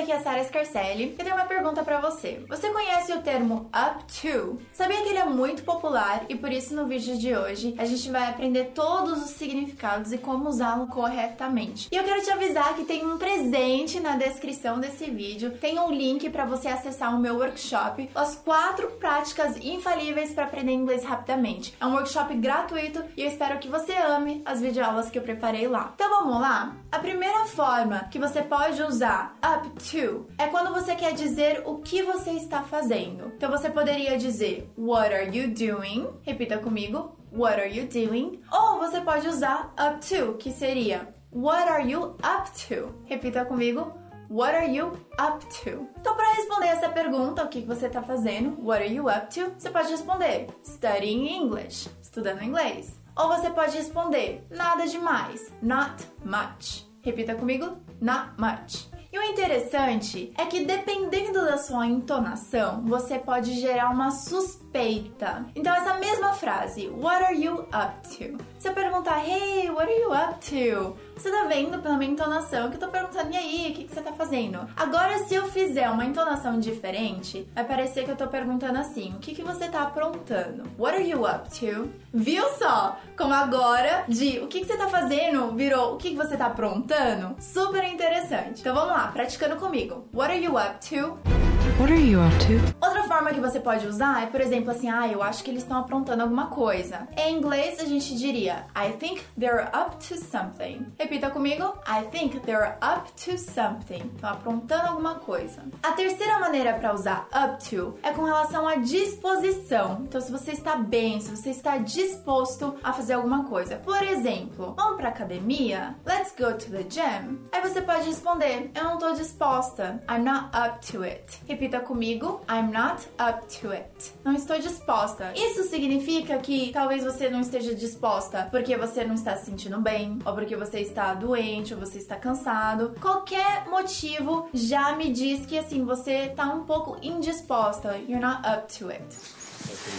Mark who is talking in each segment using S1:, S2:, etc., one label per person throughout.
S1: aqui é a Sara Scarcelli e tenho uma pergunta para você. Você conhece o termo up to? Sabia que ele é muito popular e por isso no vídeo de hoje a gente vai aprender todos os significados e como usá-lo corretamente. E eu quero te avisar que tem um presente na descrição desse vídeo, tem um link para você acessar o meu workshop, as quatro práticas infalíveis para aprender inglês rapidamente. É um workshop gratuito e eu espero que você ame as videoaulas que eu preparei lá. Então vamos lá? A primeira forma que você pode usar up to é quando você quer dizer o que você está fazendo. Então você poderia dizer What are you doing? Repita comigo. What are you doing? Ou você pode usar up to, que seria What are you up to? Repita comigo. What are you up to? Então, para responder essa pergunta, o que você está fazendo? What are you up to? Você pode responder Studying English, estudando inglês. Ou você pode responder nada demais, not much. Repita comigo, not much. E o interessante é que dependendo da sua entonação, você pode gerar uma suspeita. Então essa mesma frase, what are you up to? Se eu perguntar, hey, what are you up to? Você tá vendo pela minha entonação que eu tô perguntando, e aí, o que, que você tá fazendo? Agora, se eu fizer uma entonação diferente, vai parecer que eu tô perguntando assim, o que, que você tá aprontando? What are you up to? Viu só? Como agora, de o que, que você tá fazendo virou o que, que você tá aprontando? Super interessante. Então vamos lá, praticando comigo. What are you up to?
S2: What are you up to?
S1: Outra forma que você pode usar é, por exemplo, assim, ah, eu acho que eles estão aprontando alguma coisa. Em inglês a gente diria I think they're up to something. Repita comigo. I think they're up to something. Estão aprontando alguma coisa. A terceira maneira para usar up to é com relação à disposição. Então, se você está bem, se você está disposto a fazer alguma coisa. Por exemplo, vamos pra academia? Let's go to the gym. Aí você pode responder, eu não tô disposta. I'm not up to it. Repita comigo. I'm not up to it. Não estou disposta. Isso significa que talvez você não esteja disposta porque você não está se sentindo bem, ou porque você está doente, ou você está cansado. Qualquer motivo já me diz que assim você tá um pouco indisposta. You're not up to it.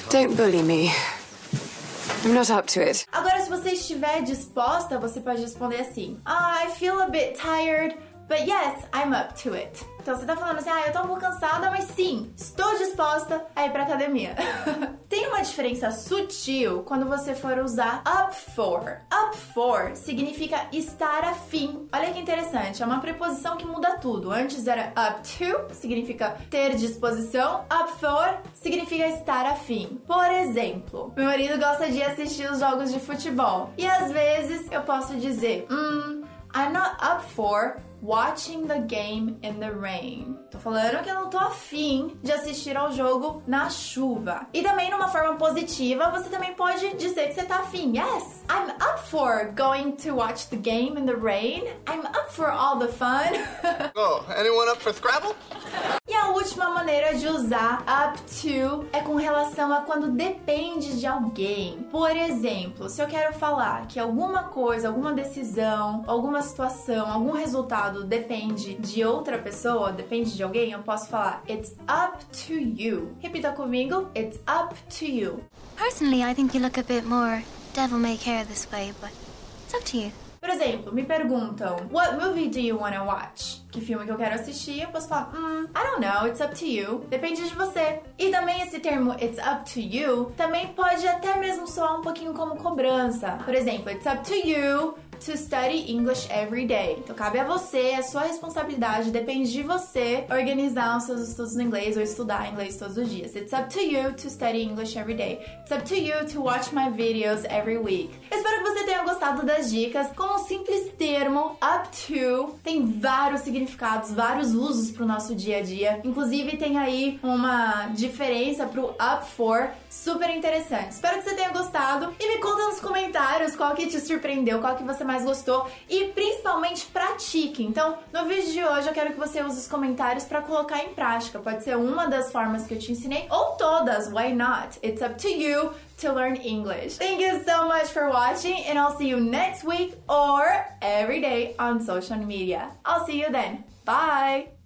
S2: Don't bully me. I'm not up to it.
S1: Agora, se você estiver disposta, você pode responder assim: ah, I feel a bit tired, but yes, I'm up to it. Então você tá falando assim, ah, eu tô um pouco cansada, mas sim, estou disposta a ir pra academia. Tem uma diferença sutil quando você for usar up for. Up for significa estar afim. Olha que interessante, é uma preposição que muda tudo. Antes era up to, significa ter disposição. Up for significa estar afim. Por exemplo, meu marido gosta de assistir os jogos de futebol. E às vezes eu posso dizer, hum, I'm not up for watching the game in the rain. Tô falando que eu não tô afim de assistir ao jogo na chuva. E também numa forma positiva, você também pode dizer que você tá afim. Yes, I'm up for going to watch the game in the rain. I'm up for all the fun.
S3: Oh, anyone up for Scrabble?
S1: Última maneira de usar up to é com relação a quando depende de alguém. Por exemplo, se eu quero falar que alguma coisa, alguma decisão, alguma situação, algum resultado depende de outra pessoa, depende de alguém, eu posso falar it's up to you. Repita comigo, it's up to you.
S4: Personally, I think you look a bit more devil may care this way, but it's up to you.
S1: Por exemplo, me perguntam, what movie do you want to watch? Que filme que eu quero assistir? Eu posso falar, hmm, I don't know, it's up to you. Depende de você. E também esse termo it's up to you também pode até mesmo soar um pouquinho como cobrança. Por exemplo, it's up to you to study English every day. Então cabe a você, é sua responsabilidade, depende de você organizar os seus estudos no inglês ou estudar inglês todos os dias. It's up to you to study English every day. It's up to you to watch my videos every week. Espero que você tenha gostado das dicas. Com um simples termo, up to, tem vários significados, vários usos pro nosso dia a dia. Inclusive tem aí uma diferença pro up for, super interessante. Espero que você tenha gostado e me conta nos comentários qual que te surpreendeu, qual que você mais gostou e principalmente pratique. Então, no vídeo de hoje eu quero que você use os comentários para colocar em prática. Pode ser uma das formas que eu te ensinei ou todas, why not? It's up to you to learn English. Thank you so much for watching and I'll see you next week or every day on social media. I'll see you then. Bye.